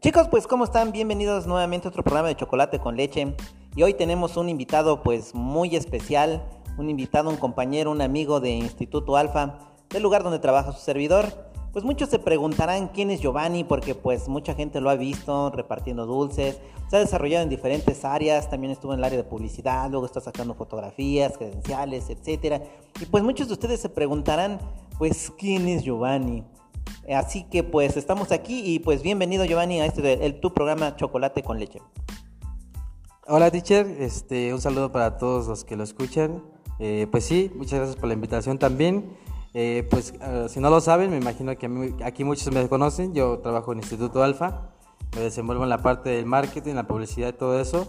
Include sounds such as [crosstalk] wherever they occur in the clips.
Chicos, pues ¿cómo están? Bienvenidos nuevamente a otro programa de Chocolate con Leche. Y hoy tenemos un invitado pues muy especial, un invitado, un compañero, un amigo de Instituto Alfa, del lugar donde trabaja su servidor. Pues muchos se preguntarán quién es Giovanni porque pues mucha gente lo ha visto repartiendo dulces, se ha desarrollado en diferentes áreas, también estuvo en el área de publicidad, luego está sacando fotografías, credenciales, etcétera. Y pues muchos de ustedes se preguntarán pues quién es Giovanni. Así que pues estamos aquí y pues bienvenido Giovanni a este el, tu programa Chocolate con leche. Hola teacher, este, un saludo para todos los que lo escuchan. Eh, pues sí, muchas gracias por la invitación también. Eh, pues uh, si no lo saben, me imagino que aquí muchos me conocen. Yo trabajo en Instituto Alfa, me desenvuelvo en la parte del marketing, la publicidad y todo eso.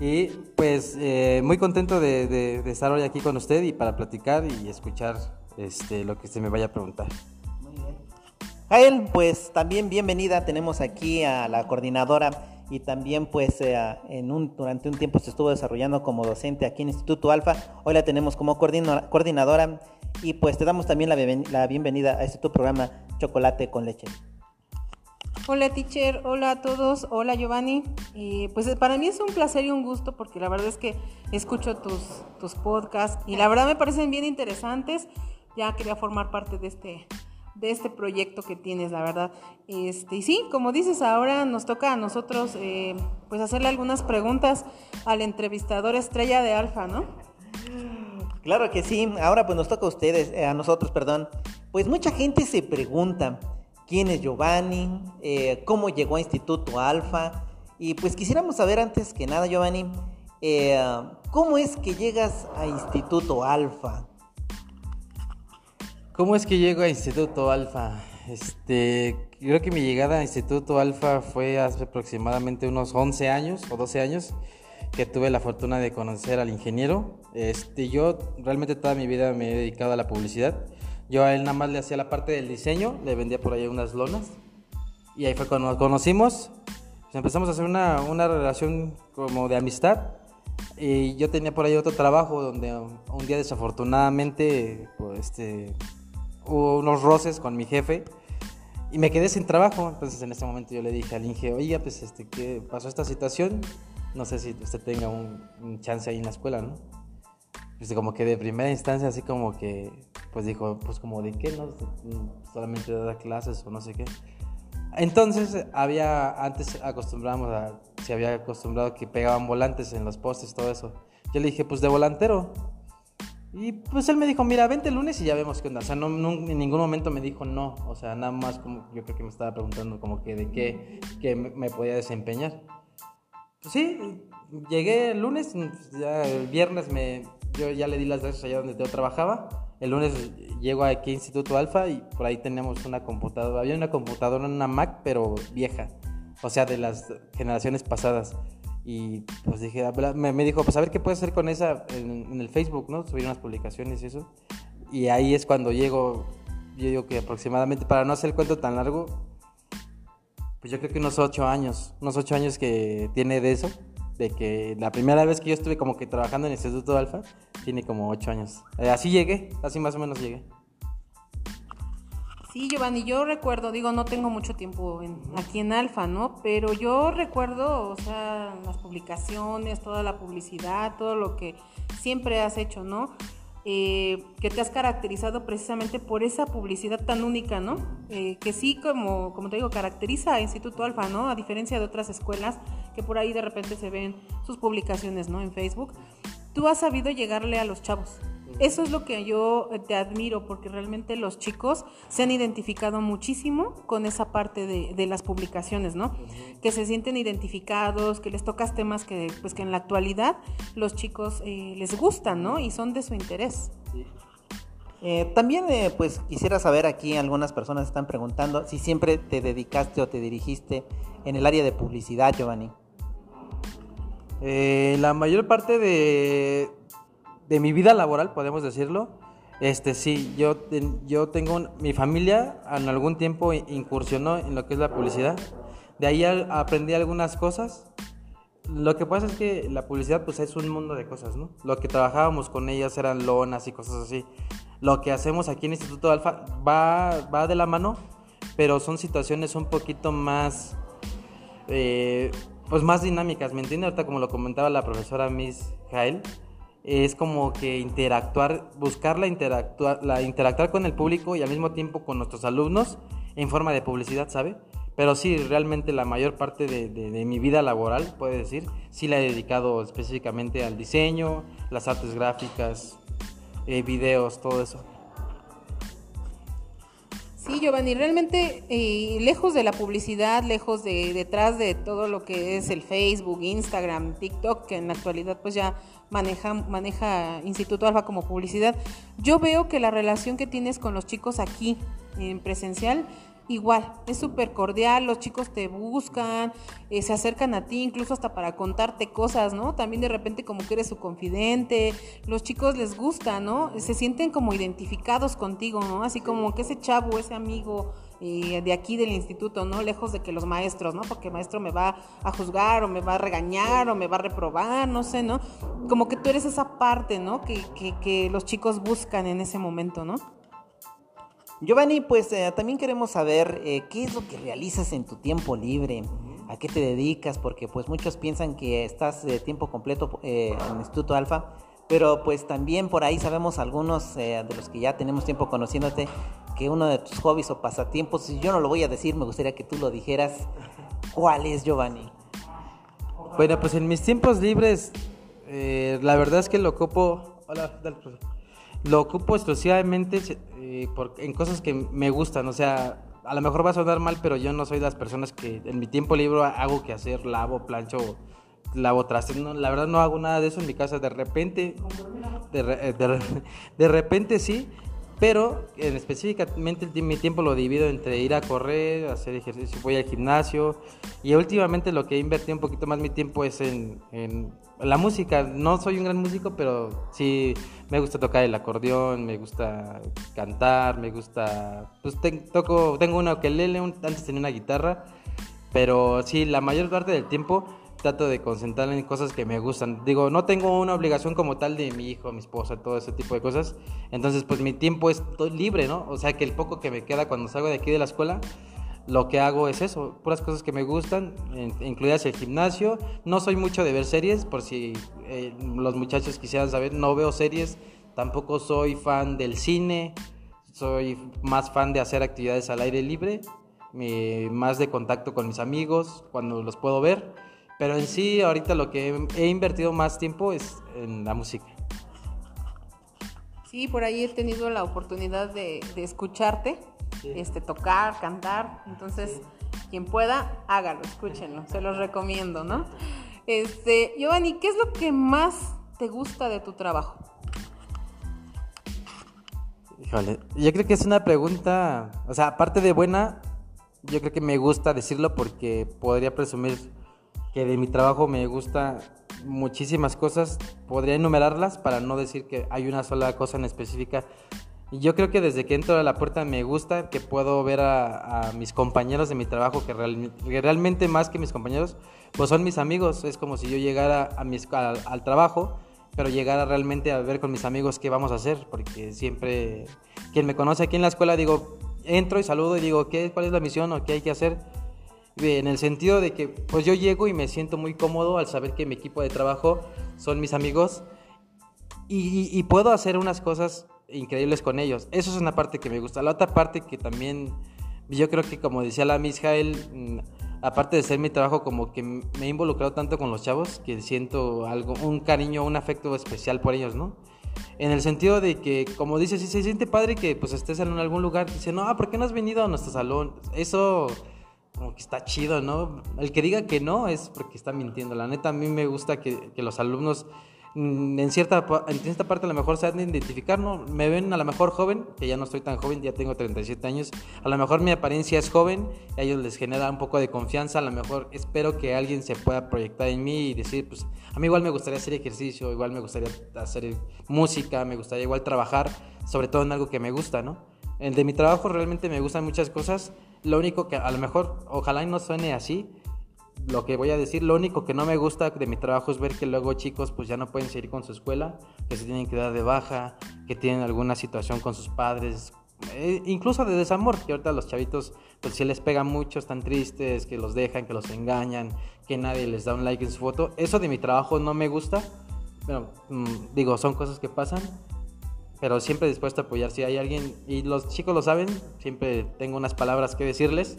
Y pues eh, muy contento de, estar hoy aquí con usted y para platicar y escuchar este, lo que usted me vaya a preguntar. Jael, pues también bienvenida. Tenemos aquí a la coordinadora y también pues eh, en un, durante un tiempo se estuvo desarrollando como docente aquí en Instituto Alfa. Hoy la tenemos como coordinadora y pues te damos también la, la bienvenida a este tu programa Chocolate con Leche. Hola teacher, hola a todos, hola Giovanni. Y pues para mí es un placer y un gusto porque la verdad es que escucho tus, tus podcasts y la verdad me parecen bien interesantes. Ya quería formar parte de este de este proyecto que tienes, la verdad. Este, y sí, como dices, ahora nos toca a nosotros eh, pues hacerle algunas preguntas al entrevistador estrella de Alfa, ¿no? Claro que sí, ahora pues nos toca a ustedes, eh, a nosotros, perdón. Pues mucha gente se pregunta quién es Giovanni, eh, cómo llegó a Instituto Alfa. Y pues quisiéramos saber antes que nada, Giovanni, ¿cómo es que llegas a Instituto Alfa? ¿Cómo es que llego a Instituto Alfa? Este, creo que mi llegada a Instituto Alfa fue hace aproximadamente unos 11 años o 12 años que tuve la fortuna de conocer al ingeniero. Este, yo realmente toda mi vida me he dedicado a la publicidad. Yo a él nada más le hacía la parte del diseño, le vendía por ahí unas lonas. Y ahí fue cuando nos conocimos. Empezamos a hacer una, una relación como de amistad. Y yo tenía por ahí otro trabajo donde un día desafortunadamente pues, este, unos roces con mi jefe y me quedé sin trabajo. Entonces en ese momento yo le dije al Inge, oiga, pues este, ¿qué pasó esta situación? No sé si usted tenga un, chance ahí en la escuela, ¿no? Pues como que de primera instancia así como que, pues dijo, pues como de qué, ¿no? Solamente dar clases o no sé qué. Entonces había, antes acostumbrábamos a, se había acostumbrado que pegaban volantes en los postes, todo eso. Yo le dije, pues de volantero. Y pues él me dijo, mira, vente el lunes y ya vemos qué onda. O sea, no, en ningún momento me dijo no. O sea, nada más como yo creo que me estaba preguntando como que de qué, qué me, podía desempeñar. Pues sí, llegué el lunes, pues, ya el viernes me, yo ya le di las gracias allá donde yo trabajaba. El lunes llego aquí a Instituto Alfa y por ahí teníamos una computadora. Había una computadora, una Mac, pero vieja. O sea, de las generaciones pasadas. Y pues dije, me, me, dijo, pues a ver qué puedes hacer con esa en, el Facebook, ¿no? Subir unas publicaciones y eso. Y ahí es cuando llego, yo digo que aproximadamente, para no hacer el cuento tan largo, pues yo creo que unos ocho años, unos ocho años que tiene de eso, de que la primera vez que yo estuve como que trabajando en el Instituto Alfa, tiene como ocho años. Eh, así llegué, así más o menos llegué. Sí, Giovanni, yo recuerdo, digo, no tengo mucho tiempo aquí en Alfa, ¿no? Pero yo recuerdo, o sea, las publicaciones, toda la publicidad, todo lo que siempre has hecho, ¿no? Eh, que te has caracterizado precisamente por esa publicidad tan única, ¿no? Eh, que sí, como, como te digo, caracteriza a Instituto Alfa, ¿no? A diferencia de otras escuelas que por ahí de repente se ven sus publicaciones, ¿no? En Facebook. Tú has sabido llegarle a los chavos, eso es lo que yo eh, te admiro, porque realmente los chicos se han identificado muchísimo con esa parte de, las publicaciones, ¿no? Que se sienten identificados, que les tocas temas que, pues, que en la actualidad los chicos eh, les gustan, ¿no? Y son de su interés. Eh, también, pues, quisiera saber aquí, algunas personas están preguntando si siempre te dedicaste o te dirigiste en el área de publicidad, Giovanni. la mayor parte de, de mi vida laboral, podemos decirlo, este sí, yo, yo tengo mi familia en algún tiempo incursionó en lo que es la publicidad. De ahí aprendí algunas cosas. Lo que pasa es que la publicidad pues es un mundo de cosas, ¿no? Lo que trabajábamos con ellas eran lonas y cosas así. Lo que hacemos aquí en Instituto Alfa va, va de la mano, pero son situaciones un poquito más eh, pues más dinámicas, ¿me entiendes? Ahorita como lo comentaba la profesora Miss Jael, es como que interactuar, buscar la interactuar, la interactuar con el público y al mismo tiempo con nuestros alumnos en forma de publicidad, ¿sabe? Pero sí, realmente la mayor parte de, mi vida laboral, puede decir, sí la he dedicado específicamente al diseño, las artes gráficas, eh, videos, todo eso. Sí, Giovanni, realmente eh, lejos de la publicidad, lejos de detrás de todo lo que es el Facebook, Instagram, TikTok, que en la actualidad pues ya maneja, maneja Instituto Alfa como publicidad, yo veo que la relación que tienes con los chicos aquí en presencial igual, es súper cordial, los chicos te buscan, eh, se acercan a ti incluso hasta para contarte cosas, ¿no? También de repente como que eres su confidente, los chicos les gusta, ¿no? Se sienten como identificados contigo, ¿no? Así como que ese chavo, ese amigo de aquí del instituto, ¿no? Lejos de que los maestros, ¿no? Porque el maestro me va a juzgar o me va a regañar o me va a reprobar, no sé, ¿no? Como que tú eres esa parte, ¿no? Que, que, los chicos buscan en ese momento, ¿no? Giovanni, pues eh, también queremos saber eh, qué es lo que realizas en tu tiempo libre, a qué te dedicas, porque pues muchos piensan que estás de tiempo completo eh, en Instituto Alfa, pero pues también por ahí sabemos algunos de los que ya tenemos tiempo conociéndote que uno de tus hobbies o pasatiempos, yo no lo voy a decir, me gustaría que tú lo dijeras, ¿cuál es Giovanni? Bueno, pues en mis tiempos libres, la verdad es que lo ocupo... Hola, dale, profesor. Lo ocupo exclusivamente eh, en cosas que me gustan, o sea, a lo mejor va a sonar mal, pero yo no soy de las personas que en mi tiempo libre hago que hacer, lavo, plancho, lavo trastes. No, la verdad no hago nada de eso en mi casa. De repente, de, de, [laughs] de repente sí, pero en específicamente mi tiempo lo divido entre ir a correr, hacer ejercicio, voy al gimnasio y últimamente lo que he invertido un poquito más mi tiempo es en, la música. No soy un gran músico, pero sí me gusta tocar el acordeón, me gusta cantar, me gusta... Pues toco, tengo una ukelele, antes tenía una guitarra, pero sí, la mayor parte del tiempo trato de concentrarme en cosas que me gustan. Digo, no tengo una obligación como tal de mi hijo, mi esposa, todo ese tipo de cosas. Entonces, pues mi tiempo es libre, ¿no? O sea, que el poco que me queda cuando salgo de aquí de la escuela, lo que hago es eso, puras cosas que me gustan, incluidas el gimnasio. No soy mucho de ver series, por si eh, los muchachos quisieran saber, no veo series. Tampoco soy fan del cine, soy más fan de hacer actividades al aire libre, más de contacto con mis amigos cuando los puedo ver. Pero en sí, ahorita lo que he invertido más tiempo es en la música. Sí, por ahí he tenido la oportunidad de, escucharte, este, tocar, cantar. Entonces, quien pueda, hágalo, escúchenlo, se los recomiendo, ¿no? Este, Giovanni, ¿qué es lo que más te gusta de tu trabajo? Híjole, yo creo que es una pregunta, o sea, aparte de buena, yo creo que me gusta decirlo porque podría presumir que de mi trabajo me gusta muchísimas cosas. Podría enumerarlas para no decir que hay una sola cosa en específica. Yo creo que desde que entro a la puerta me gusta que puedo ver a, mis compañeros de mi trabajo, que, realmente más que mis compañeros, pues son mis amigos. Es como si yo llegara a mis, al, trabajo, pero llegara realmente a ver con mis amigos qué vamos a hacer, porque siempre quien me conoce aquí en la escuela, digo, entro y saludo y digo, ¿qué, ¿cuál es la misión o qué hay que hacer? En el sentido de que pues yo llego y me siento muy cómodo al saber que mi equipo de trabajo son mis amigos y, puedo hacer unas cosas increíbles con ellos. Eso es una parte que me gusta. La otra parte que también yo creo que como decía la Miss Jael, mm, aparte de ser mi trabajo como que me he involucrado tanto con los chavos que siento algo, un cariño, un afecto especial por ellos, ¿no? En el sentido de que, como dices, si se siente padre que pues estés en algún lugar, dice, no, ¿por qué no has venido a nuestro salón? Eso como que está chido, ¿no? El que diga que no es porque está mintiendo. La neta, a mí me gusta que, que los alumnos mm, en cierta, en cierta parte a lo mejor se han de identificar, ¿no? Me ven a lo mejor joven, que ya no estoy tan joven, ya tengo 37 años. A lo mejor mi apariencia es joven, a ellos les genera un poco de confianza. A lo mejor espero que alguien se pueda proyectar en mí y decir, pues a mí igual me gustaría hacer ejercicio, igual me gustaría hacer música, me gustaría igual trabajar, sobre todo en algo que me gusta, ¿no? De mi trabajo realmente me gustan muchas cosas lo único que a lo mejor, ojalá no suene así, lo que voy a decir, lo único que no me gusta de mi trabajo es ver que luego chicos pues ya no pueden seguir con su escuela, que se tienen que dar de baja, que tienen alguna situación con sus padres, eh, incluso de desamor, que ahorita los chavitos pues si les pega mucho, están tristes, que los dejan, que los engañan, que nadie les da un like en su foto. Eso de mi trabajo no me gusta, pero mm, digo, son cosas que pasan, pero siempre dispuesto a apoyar. Si hay alguien, y los chicos lo saben, siempre tengo unas palabras que decirles.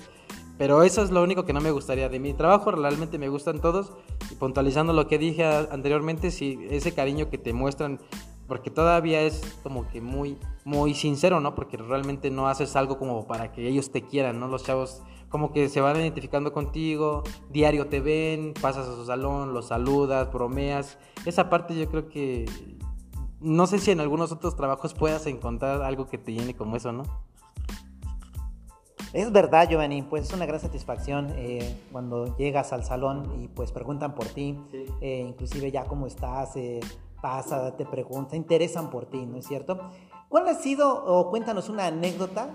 Pero eso es lo único que no me gustaría de mi trabajo. Realmente me gustan todos. Y puntualizando lo que dije anteriormente, si ese cariño que te muestran porque todavía es como que muy, muy sincero, ¿no? Porque realmente no haces algo como para que ellos te quieran, ¿no? Los chavos como que se van identificando contigo, diario te ven, pasas a su salón, los saludas, bromeas. Esa parte yo creo que no sé si en algunos otros trabajos puedas encontrar algo que te llene como eso, ¿no? Es verdad, Giovanni, pues es una gran satisfacción eh, cuando llegas al salón y pues preguntan por ti, eh, inclusive ya cómo estás, eh, pasa, te pregunta, interesan por ti, ¿no es cierto? ¿Cuál ha sido, o cuéntanos una anécdota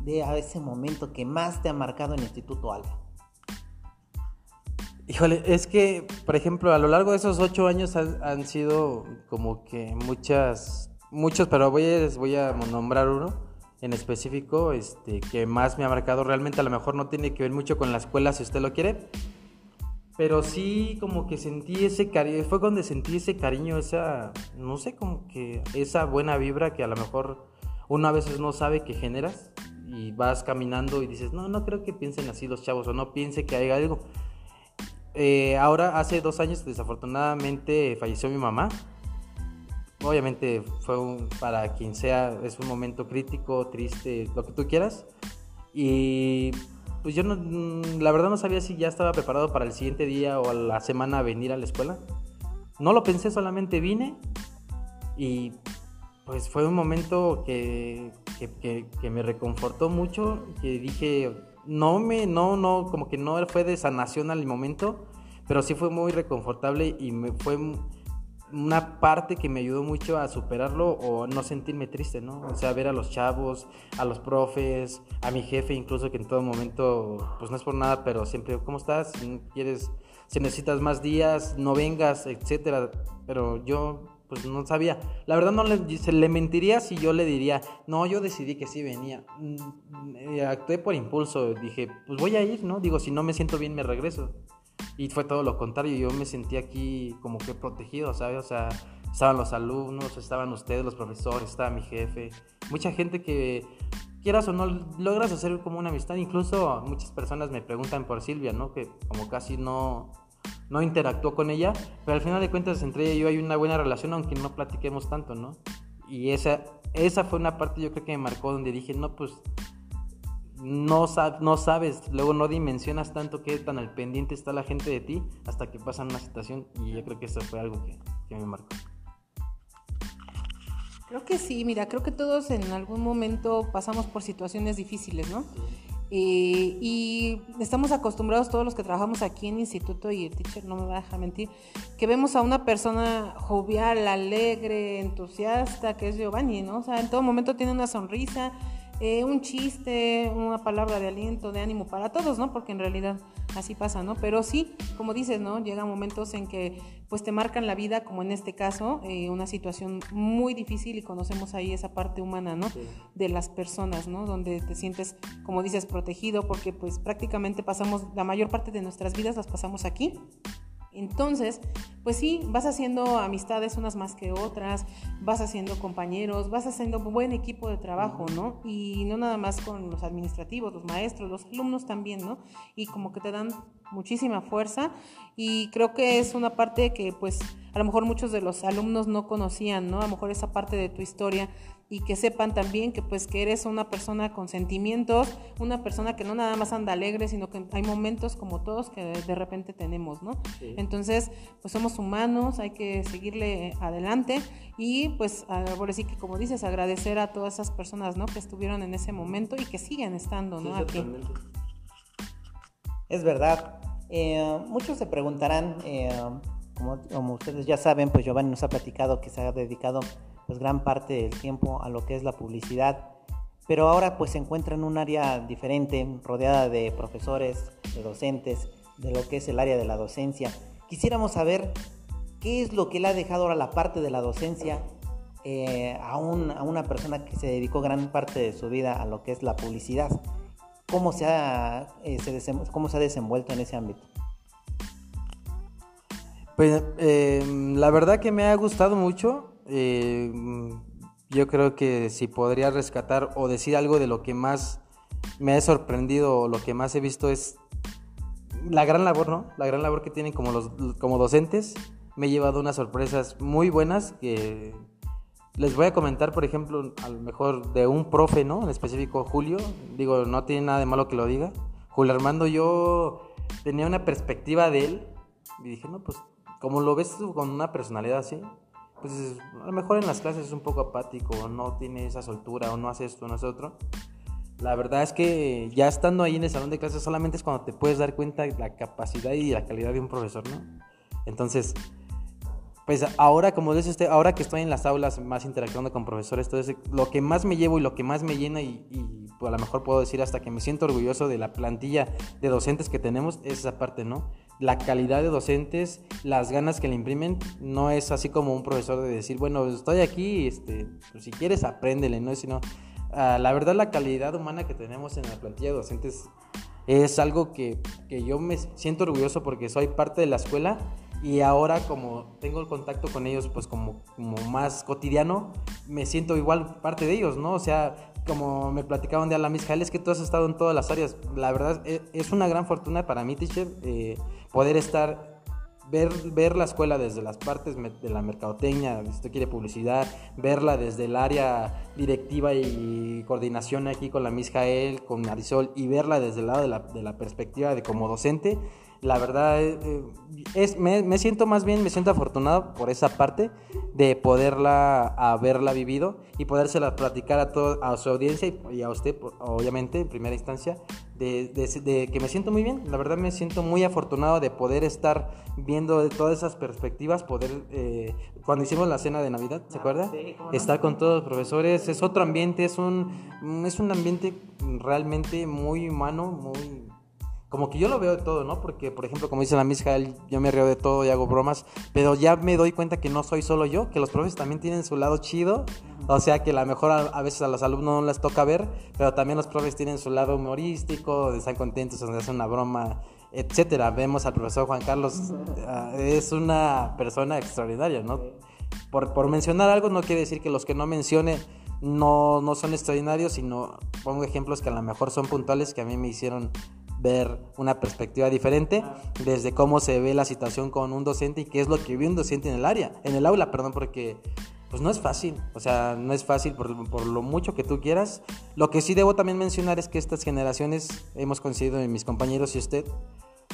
de ese momento que más te ha marcado en el Instituto Alfa? Híjole, es que, por ejemplo, a lo largo de esos ocho años han, sido como que muchas, muchos, pero voy a, voy a nombrar uno en específico, este, que más me ha marcado. Realmente a lo mejor no tiene que ver mucho con la escuela, si usted lo quiere, pero sí, como que sentí ese cariño, fue cuando sentí ese cariño, esa, no sé, como que esa buena vibra que a lo mejor uno a veces no sabe que generas y vas caminando y dices, no, no creo que piensen así los chavos o no piense que hay algo. Eh, ahora, hace dos años, desafortunadamente, falleció mi mamá. Obviamente fue para quien sea, es un momento crítico, triste, lo que tú quieras. Y pues yo no, mm, la verdad no sabía si ya estaba preparado para el siguiente día o a la semana venir a la escuela. No lo pensé, solamente vine y pues fue un momento que, que, me reconfortó mucho, que dije, no me, no, no, como que no fue de sanación al momento, pero sí fue muy reconfortable y me fue una parte que me ayudó mucho a superarlo o no sentirme triste, ¿no? O sea, ver a los chavos, a los profes, a mi jefe incluso que en todo momento, pues no es por nada, pero siempre, ¿cómo estás? Quieres, si necesitas más días, no vengas, etcétera. Pero yo, pues no sabía. La verdad no le, se le mentiría si yo le diría, no, yo decidí que sí venía. Mm, eh, actué por impulso, dije, pues voy a ir, ¿no? Digo, si no me siento bien, me regreso. Y fue todo lo contrario, yo me sentí aquí como que protegido, ¿sabes? O sea, estaban los alumnos, estaban ustedes, los profesores, estaba mi jefe, mucha gente que quieras o no logras hacer como una amistad, incluso muchas personas me preguntan por Silvia, ¿no? Que como casi no, no interactuó con ella, pero al final de cuentas entre ella y yo hay una buena relación, aunque no platiquemos tanto, ¿no? Y esa, esa fue una parte yo creo que me marcó donde dije, no, pues no, no sabes, luego no dimensionas tanto qué tan al pendiente está la gente de ti hasta que pasa una situación y yo creo que eso fue algo que, me marcó. Creo que sí, mira, creo que todos en algún momento pasamos por situaciones difíciles, ¿no? Eh, y estamos acostumbrados todos los que trabajamos aquí en instituto y el teacher no me va a dejar mentir, que vemos a una persona jovial, alegre, entusiasta, que es Giovanni, ¿no? O sea, en todo momento tiene una sonrisa, eh, un chiste, una palabra de aliento, de ánimo para todos, ¿no? Porque en realidad así pasa, ¿no? Pero sí, como dices, ¿no? Llegan momentos en que pues te marcan la vida, como en este caso, eh, una situación muy difícil y conocemos ahí esa parte humana, ¿no? De las personas, ¿no? Donde te sientes, como dices, protegido porque pues prácticamente pasamos, la mayor parte de nuestras vidas las pasamos aquí entonces, pues sí, vas haciendo amistades unas más que otras, vas haciendo compañeros, vas haciendo un buen equipo de trabajo, ¿no? Y no nada más con los administrativos, los maestros, los alumnos también, ¿no? Y como que te dan muchísima fuerza y creo que es una parte que pues a lo mejor muchos de los alumnos no conocían, ¿no? A lo mejor esa parte de tu historia y que sepan también que pues que eres una persona con sentimientos, una persona que no nada más anda alegre, sino que hay momentos como todos que de repente tenemos, ¿no? Entonces, pues somos humanos, hay que seguirle adelante y pues ahora sí que como dices, agradecer a todas esas personas, ¿no? Que estuvieron en ese momento y que siguen estando, ¿no? Aquí. Es verdad. Eh, muchos se preguntarán, eh, como, como ustedes ya saben, pues Giovanni nos ha platicado que se ha dedicado pues gran parte del tiempo a lo que es la publicidad, pero ahora pues se encuentra en un área diferente, rodeada de profesores, de docentes, de lo que es el área de la docencia. Quisiéramos saber qué es lo que le ha dejado ahora la parte de la docencia eh, a, una persona que se dedicó gran parte de su vida a lo que es la publicidad. ¿Cómo se ha, eh, cómo se ha desenvuelto en ese ámbito? Pues em, la verdad que me ha gustado mucho. Em, yo creo que si podría rescatar o decir algo de lo que más me ha sorprendido o lo que más he visto es la gran labor, ¿no? La gran labor que tienen como, los, como docentes. Me he llevado unas sorpresas muy buenas que les voy a comentar, por ejemplo, a lo mejor de un profe, ¿no? En específico Julio. Digo, no tiene nada de malo que lo diga. Julio Armando, yo tenía una perspectiva de él y dije, no, pues como lo ves con una personalidad así, pues a lo mejor en las clases es un poco apático, o no tiene esa soltura, o no hace esto, no hace otro. La verdad es que ya estando ahí en el salón de clases solamente es cuando te puedes dar cuenta de la capacidad y la calidad de un profesor, ¿no? Entonces, pues ahora, como dice usted, ahora que estoy en las aulas más interactuando con profesores, entonces lo que más me llevo y lo que más me llena y, y pues a lo mejor puedo decir hasta que me siento orgulloso de la plantilla de docentes que tenemos es esa parte, ¿no? La calidad de docentes, las ganas que le imprimen, no es así como un profesor de decir, bueno, estoy aquí, este, pues si quieres apréndele, ¿no? Sino Ah, la verdad la calidad humana que tenemos en la plantilla de docentes es algo que, que, yo me siento orgulloso porque soy parte de la escuela y ahora como tengo el contacto con ellos pues como, como más cotidiano, me siento igual parte de ellos, ¿no? O sea, como me platicaban de a la Miss es que tú has estado en todas las áreas. La verdad e, es una gran fortuna para mí, teacher, eh, poder estar ver, ver la escuela desde las partes de la mercadotecnia, si usted quiere publicidad, verla desde el área directiva y coordinación aquí con la Miss Jael, con Marisol, y verla desde el lado de la, de la perspectiva de como docente, la verdad eh, eh, es, me, me, siento más bien, me siento afortunado por esa parte de poderla haberla vivido y podérsela platicar a, todo, a su audiencia y, a usted, obviamente, en primera instancia, de, de, que me siento muy bien. La verdad me siento muy afortunado de poder estar viendo de todas esas perspectivas, poder, eh, cuando hicimos la cena de Navidad, ¿se acuerda? estar con todos los profesores, es otro ambiente, es un, es un ambiente realmente muy humano, muy como que yo lo veo de todo, ¿no? Porque, por ejemplo, como dice la Miss Jael, yo me río de todo y hago bromas, pero ya me doy cuenta que no soy solo yo, que los profes también tienen su lado chido, o sea que a lo mejor a, veces a los alumnos no les toca ver, pero también los profes tienen su lado humorístico, están contentos, donde hacen una broma, etcétera. Vemos al profesor Juan Carlos, [laughs] ah, es una persona extraordinaria, ¿no? Por, por mencionar algo no quiere decir que los que no mencione no, no son extraordinarios, sino pongo ejemplos que a lo mejor son puntuales que a mí me hicieron ver una perspectiva diferente desde cómo se ve la situación con un docente y qué es lo que ve un docente en el área, en el aula, perdón, porque pues no es fácil, o sea, no es fácil por, por, lo mucho que tú quieras. Lo que sí debo también mencionar es que estas generaciones, hemos coincidido mis compañeros y usted,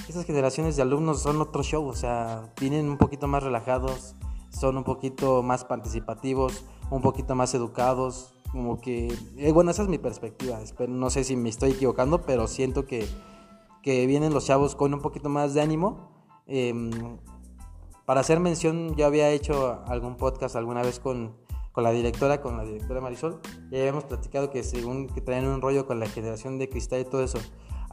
estas generaciones de alumnos son otro show, o sea, vienen un poquito más relajados, son un poquito más participativos, un poquito más educados, como que, eh, bueno, esa es mi perspectiva, no sé si me estoy equivocando, pero siento que que vienen los chavos con un poquito más de ánimo. Em, para hacer mención, yo había hecho algún podcast alguna vez con, con la directora, con la directora Marisol, y habíamos platicado que según que traen un rollo con la generación de cristal y todo eso.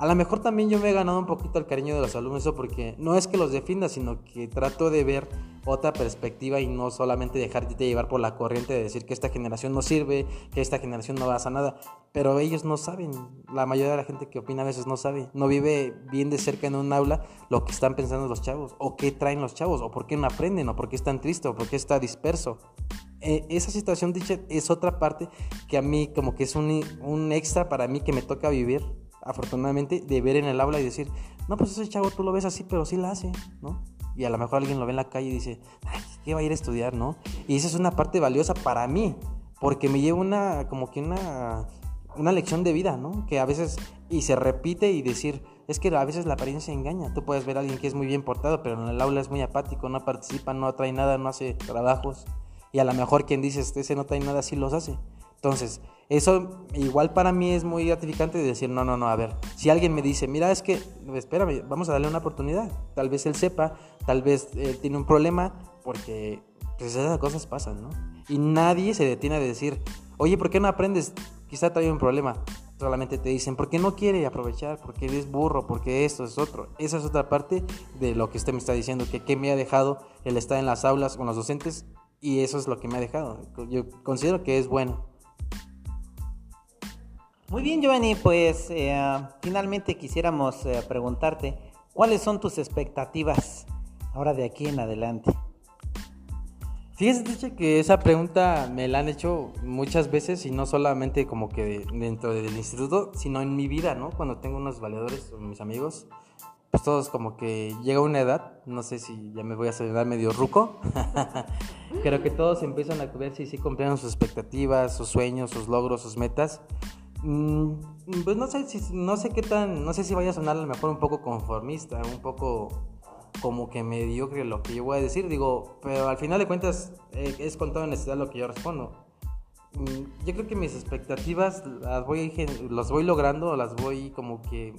A lo mejor también yo me he ganado un poquito el cariño de los alumnos, eso porque no es que los defienda, sino que trato de ver otra perspectiva y no solamente dejarte llevar por la corriente de decir que esta generación no sirve, que esta generación no va a nada. Pero ellos no saben, la mayoría de la gente que opina a veces no sabe, no vive bien de cerca en un aula lo que están pensando los chavos, o qué traen los chavos, o por qué no aprenden, o por qué están tristes, o por qué está disperso. Eh, esa situación, teacher, es otra parte que a mí como que es un, un extra para mí que me toca vivir afortunadamente, de ver en el aula y decir, no, pues ese chavo tú lo ves así, pero sí la hace, ¿no? Y a lo mejor alguien lo ve en la calle y dice, ay, ¿qué va a ir a estudiar, no? Y esa es una parte valiosa para mí, porque me lleva una, como que una, una lección de vida, ¿no? Que a veces, y se repite y decir, es que a veces la apariencia engaña. Tú puedes ver a alguien que es muy bien portado, pero en el aula es muy apático, no participa, no trae nada, no hace trabajos. Y a lo mejor quien dice, ese no trae nada, sí los hace. Entonces, eso igual para mí es muy gratificante de decir, no, no, no, a ver, si alguien me dice, mira, es que, espérame, vamos a darle una oportunidad. Tal vez él sepa, tal vez él tiene un problema, porque pues esas cosas pasan, ¿no? Y nadie se detiene a decir, oye, ¿por qué no aprendes? Quizá trae un problema. Solamente te dicen, ¿por qué no quiere aprovechar? Porque eres burro, porque esto es otro. Esa es otra parte de lo que usted me está diciendo, que qué me ha dejado el estar en las aulas con los docentes Y eso es lo que me ha dejado. Yo considero que es bueno. Muy bien, Giovanni, pues eh, finalmente quisiéramos eh, preguntarte, ¿cuáles son tus expectativas ahora de aquí en adelante? Fíjese, que esa pregunta me la han hecho muchas veces y no solamente como que dentro del instituto, sino en mi vida, ¿no? Cuando tengo unos valedores o mis amigos, pues todos como que llega una edad, no sé si ya me voy a salir medio ruco, [laughs] creo que todos empiezan a ver si sí cumplieron sus expectativas, sus sueños, sus logros, sus metas. Mm, pues no sé, si, no sé qué tan, no sé si vaya a sonar a lo mejor un poco conformista, un poco como que mediocre lo que yo voy a decir, digo, pero al final de cuentas eh, es con toda necesidad lo que yo respondo. Mm, yo creo que mis expectativas las voy, las voy logrando, las voy como que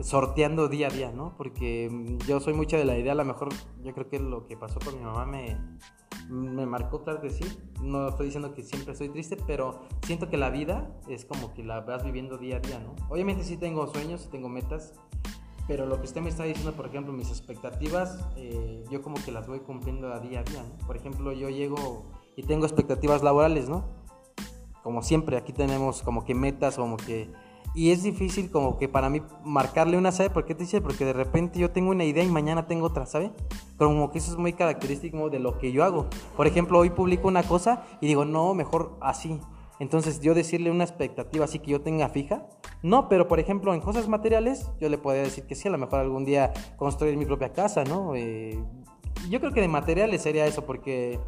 sorteando día a día, ¿no? Porque mm, yo soy mucha de la idea, a lo mejor yo creo que lo que pasó con mi mamá me, me marcó, claro que sí. No estoy diciendo que siempre estoy triste, pero siento que la vida es como que la vas viviendo día a día, ¿no? Obviamente sí tengo sueños, tengo metas, pero lo que usted me está diciendo, por ejemplo, mis expectativas, eh, yo como que las voy cumpliendo a día a día. ¿no? Por ejemplo, yo llego y tengo expectativas laborales, ¿no? Como siempre, aquí tenemos como que metas, como que... Y es difícil como que para mí marcarle una, ¿sabe por qué te dice? Porque de repente yo tengo una idea y mañana tengo otra, ¿sabe? Como que eso es muy característico de lo que yo hago. Por ejemplo, hoy publico una cosa y digo, no, mejor así. Entonces yo decirle una expectativa así que yo tenga fija, no, pero por ejemplo en cosas materiales yo le podría decir que sí, a lo mejor algún día construir mi propia casa, ¿no? Eh, yo creo que de materiales sería eso, porque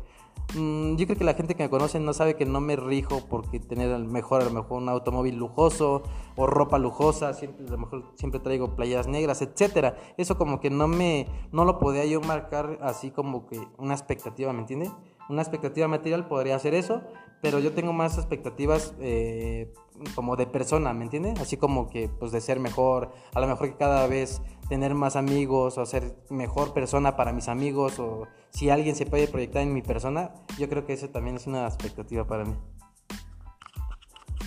mm, yo creo que la gente que me conoce no sabe que no me rijo porque tener lo mejor, a lo mejor un automóvil lujoso o ropa lujosa, siempre, siempre traigo playas negras, etcétera. Eso como que no me, no lo podía yo marcar así como que una expectativa, ¿me entiende? Una expectativa material podría ser eso, pero yo tengo más expectativas eh, como de persona, ¿me entiendes? Así como que pues de ser mejor, a lo mejor que cada vez tener más amigos o ser mejor persona para mis amigos o si alguien se puede proyectar en mi persona, yo creo que eso también es una expectativa para mí.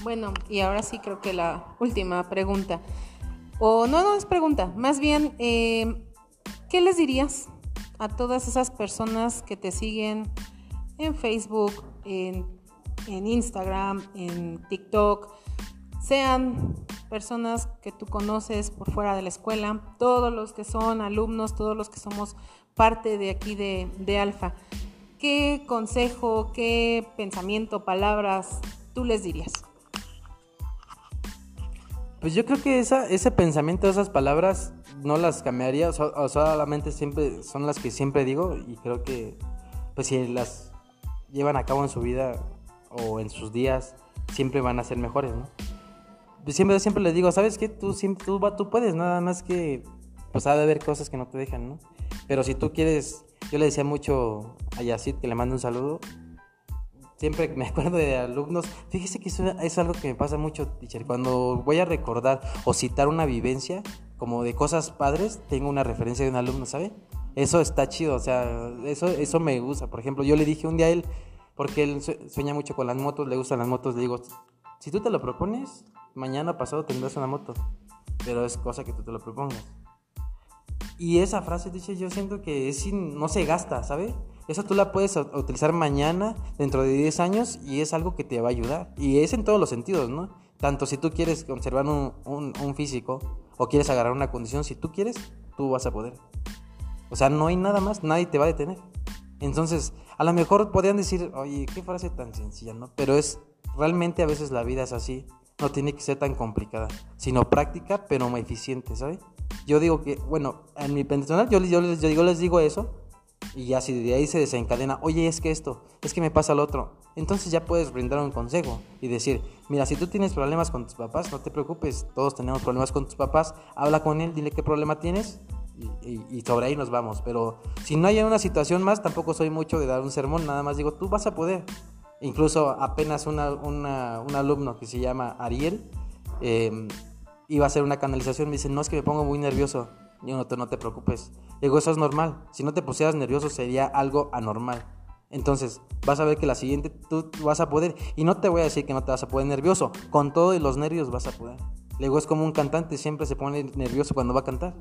Bueno, y ahora sí creo que la última pregunta, o no, no es pregunta, más bien, eh, ¿qué les dirías a todas esas personas que te siguen en Facebook, en Instagram, en TikTok, sean personas que tú conoces por fuera de la escuela, todos los que son alumnos, todos los que somos parte de aquí de, de Alfa. ¿Qué consejo, qué pensamiento, palabras tú les dirías? Pues yo creo que esa, ese pensamiento, esas palabras, no las cambiaría, o solamente siempre son las que siempre digo y creo que pues si las llevan a cabo en su vida o en sus días siempre van a ser mejores, ¿no? Siempre, siempre les digo, ¿sabes qué? Tú, siempre, tú, tú puedes, nada más que pues ha de haber cosas que no te dejan, ¿no? Pero si tú quieres, yo le decía mucho a Yacid que le mando un saludo, siempre me [laughs] acuerdo de alumnos, fíjese que eso es algo que me pasa mucho, teacher, cuando voy a recordar o citar una vivencia como de cosas padres, tengo una referencia de un alumno, ¿sabe? Eso está chido, o sea, eso, eso me gusta. Por ejemplo, yo le dije un día a él, porque él sueña mucho con las motos, le gustan las motos, le digo, si tú te lo propones, mañana pasado tendrás una moto, pero es cosa que tú te lo propongas. Y esa frase, dice, yo siento que es no se gasta, ¿sabes? Eso tú la puedes utilizar mañana, dentro de 10 años, y es algo que te va a ayudar. Y es en todos los sentidos, ¿no? Tanto si tú quieres conservar un, un físico o quieres agarrar una condición, si tú quieres, tú vas a poder. O sea, no hay nada más, nadie te va a detener. Entonces, a lo mejor podrían decir, oye, qué frase tan sencilla, ¿no? Pero es, realmente a veces la vida es así, no tiene que ser tan complicada, sino práctica, pero muy eficiente, ¿sabes? Yo digo que, bueno, en mi personal, yo, yo, yo, yo les digo eso, y ya si de ahí se desencadena, oye, es que esto, es que me pasa lo otro, entonces ya puedes brindar un consejo y decir, mira, si tú tienes problemas con tus papás, no te preocupes, todos tenemos problemas con tus papás, habla con él, dile qué problema tienes y, sobre ahí nos vamos. Pero si no hay una situación más, tampoco soy mucho de dar un sermón, nada más digo, tú vas a poder. Incluso apenas una, un alumno que se llama Ariel em, iba a hacer una canalización, me dice, no es que me pongo muy nervioso. Yo no te, no te preocupes. Digo, eso es normal. Si no te pusieras nervioso sería algo anormal. Entonces, vas a ver que la siguiente tú vas a poder. Y no te voy a decir que no te vas a poder nervioso. Con todo y los nervios vas a poder. Le digo, es como un cantante, siempre se pone nervioso cuando va a cantar.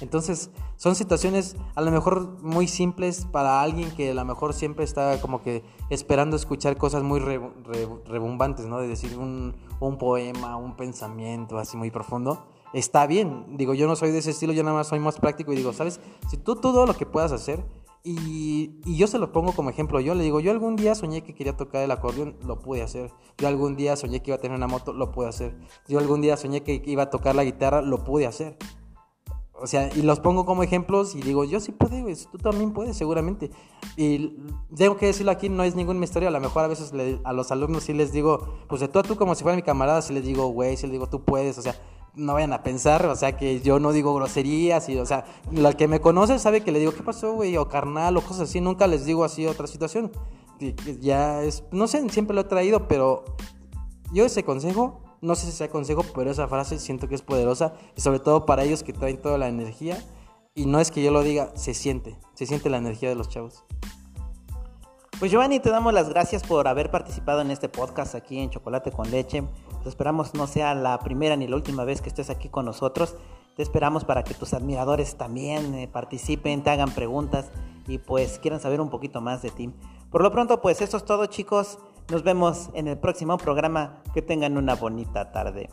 Entonces, son situaciones a lo mejor muy simples para alguien que a lo mejor siempre está como que esperando escuchar cosas muy rebumbantes, ¿no? De decir un, un poema, un pensamiento así muy profundo está bien. Digo, yo no soy de ese estilo, yo nada más soy más práctico y digo, ¿sabes? Si tú todo lo que puedas hacer, y, yo se lo pongo como ejemplo, yo le digo, yo algún día soñé que quería tocar el acordeón, lo pude hacer. Yo algún día soñé que iba a tener una moto, lo pude hacer. Yo algún día soñé que iba a tocar la guitarra, lo pude hacer. O sea, y los pongo como ejemplos y digo, yo sí puedo, tú también puedes, seguramente. Y tengo que decirlo aquí, no es ningún misterio, a lo mejor a veces a los alumnos sí les digo, pues de tú tú como si fuera mi camarada, sí les digo, güey, sí les digo, tú puedes, o sea, no vayan a pensar, o sea, que yo no digo groserías, y, o sea, el que me conoce sabe que le digo, ¿qué pasó, güey? O carnal, o cosas así, nunca les digo así otra situación. Ya es, no sé, siempre lo he traído, pero yo ese consejo, no sé si sea consejo, pero esa frase siento que es poderosa, y sobre todo para ellos que traen toda la energía, y no es que yo lo diga, se siente, se siente la energía de los chavos. Pues Giovanni, te damos las gracias por haber participado en este podcast aquí en Chocolate con Leche. Te esperamos no sea la primera ni la última vez que estés aquí con nosotros. Te esperamos para que tus admiradores también eh, participen, te hagan preguntas y pues quieran saber un poquito más de ti. Por lo pronto, pues eso es todo chicos. Nos vemos en el próximo programa. Que tengan una bonita tarde.